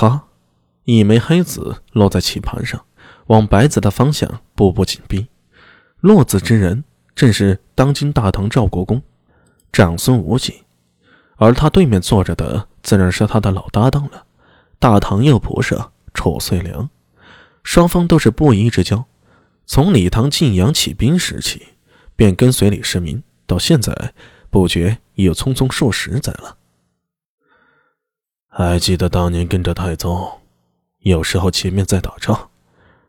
啪！一枚黑子落在棋盘上，往白子的方向步步紧逼。落子之人正是当今大唐赵国公长孙无忌，而他对面坐着的自然是他的老搭档了——大唐右仆射褚遂良。双方都是布衣之交，从李唐晋阳起兵时起，便跟随李世民，到现在不觉已有匆匆数十载了。还记得当年跟着太宗，有时候前面在打仗，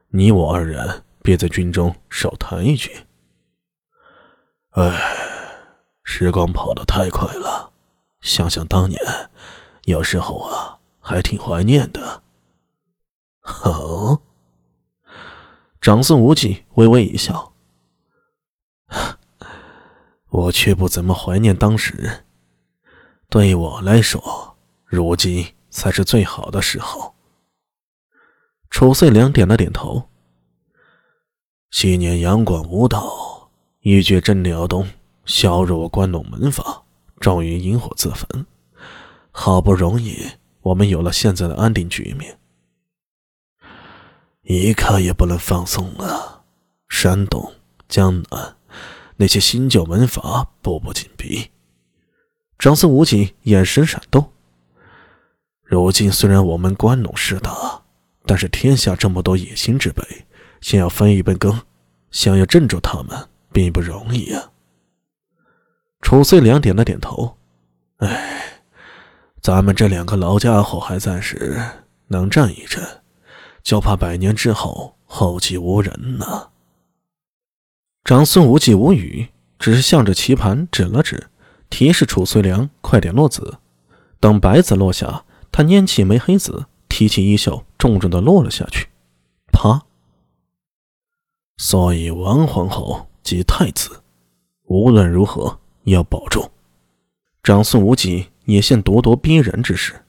你我二人便在军中少谈一句。哎，时光跑得太快了，想想当年，有时候啊，还挺怀念的。好，长孙无忌微微一笑，我却不怎么怀念当时。对我来说。如今才是最好的时候。楚遂良点了点头。昔年杨广无道，一决镇辽东，削弱关陇门阀，终于引火自焚。好不容易，我们有了现在的安定局面，一刻也不能放松了。山东、江南那些新旧门阀步步紧逼。长孙无忌眼神闪动。如今虽然我们关陇势大，但是天下这么多野心之辈，想要分一杯羹，想要镇住他们，并不容易啊。褚遂良点了点头，哎，咱们这两个老家伙还暂时，能战一阵，就怕百年之后后继无人呢。长孙无忌无语，只是向着棋盘指了指，提示褚遂良快点落子。等白子落下。他拈起枚黑子，提起衣袖，重重的落了下去。啪！所以王皇后及太子，无论如何要保重。长孙无忌也现咄咄逼人之势。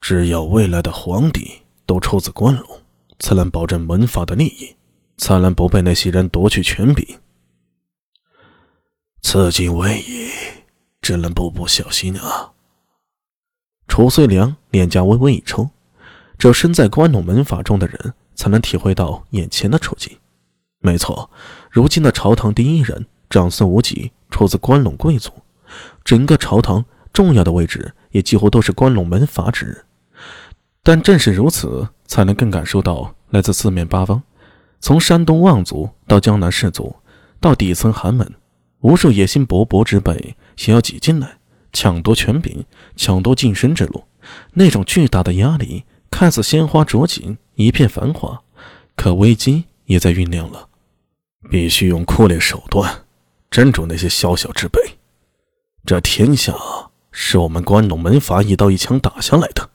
只有未来的皇帝都出自关陇，才能保证门阀的利益，才能不被那些人夺去权柄。此境危矣，只能步步小心啊。褚遂良脸颊微微一抽，只有身在关陇门阀中的人才能体会到眼前的处境。没错，如今的朝堂第一人长孙无忌出自关陇贵族，整个朝堂重要的位置也几乎都是关陇门阀之人。但正是如此，才能更感受到来自四面八方，从山东望族到江南士族，到底层寒门，无数野心勃勃之辈想要挤进来。抢夺权柄，抢夺晋升之路，那种巨大的压力，看似鲜花着锦，一片繁华，可危机也在酝酿了。必须用酷烈手段镇住那些小小之辈。这天下是我们关陇门阀一刀一枪打下来的。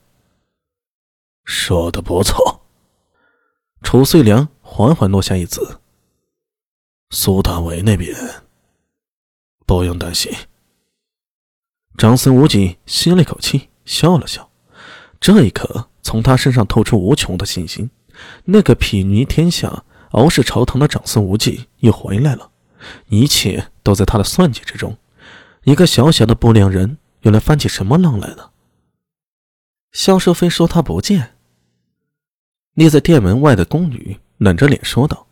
说的不错。褚遂良缓缓落下一子。苏大伟那边不用担心。长孙无忌吸了一口气，笑了笑。这一刻，从他身上透出无穷的信心。那个睥睨天下、傲视朝堂的长孙无忌又回来了，一切都在他的算计之中。一个小小的不良人，又来翻起什么浪来了？萧淑妃说：“他不见。”立在殿门外的宫女冷着脸说道：“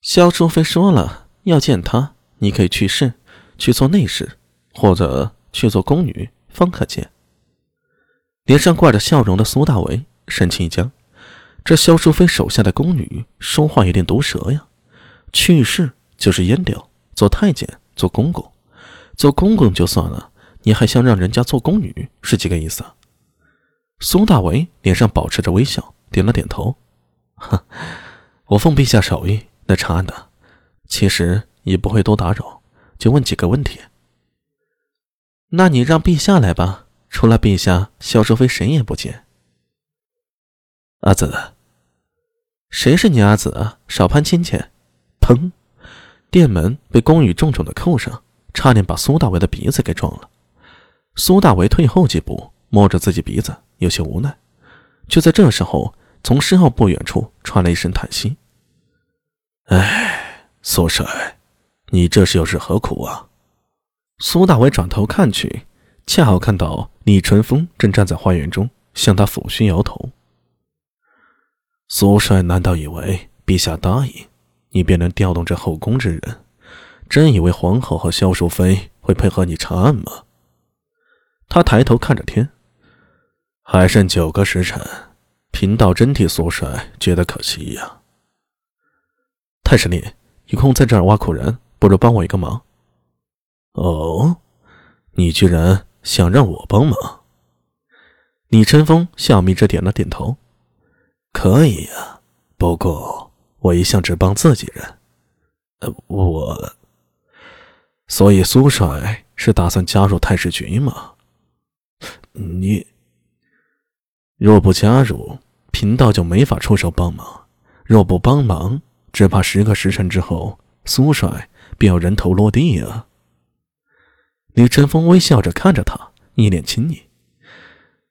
萧淑妃说了，要见他，你可以去试，去做内侍。”或者去做宫女方可见。脸上挂着笑容的苏大为神情一僵。这萧淑妃手下的宫女说话有点毒舌呀。去世就是阉掉，做太监，做公公，做公公就算了，你还想让人家做宫女，是几个意思啊？苏大为脸上保持着微笑，点了点头。哼，我奉陛下手谕来查案的，其实也不会多打扰，就问几个问题。那你让陛下来吧，除了陛下，萧淑妃谁也不见。阿紫，谁是你阿紫啊？少攀亲戚！砰！殿门被宫女重重的扣上，差点把苏大为的鼻子给撞了。苏大为退后几步，摸着自己鼻子，有些无奈。就在这时候，从身后不远处传来一声叹息：“哎，苏帅，你这是又是何苦啊？”苏大伟转头看去，恰好看到李淳风正站在花园中，向他抚须摇头。苏帅难道以为陛下答应你便能调动这后宫之人？真以为皇后和萧淑妃会配合你查案吗？他抬头看着天，还剩九个时辰，贫道真替苏帅觉得可惜呀。太师令，有空在这儿挖苦人，不如帮我一个忙。哦，你居然想让我帮忙？李晨风笑眯着点了点头。可以呀，不过我一向只帮自己人。呃，我，所以苏帅是打算加入太师局吗？你若不加入，贫道就没法出手帮忙；若不帮忙，只怕十个时辰之后，苏帅便要人头落地啊！李晨风微笑着看着他，一脸亲昵。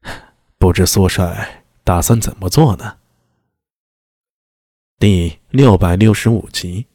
不知苏帅打算怎么做呢？第六百六十五集。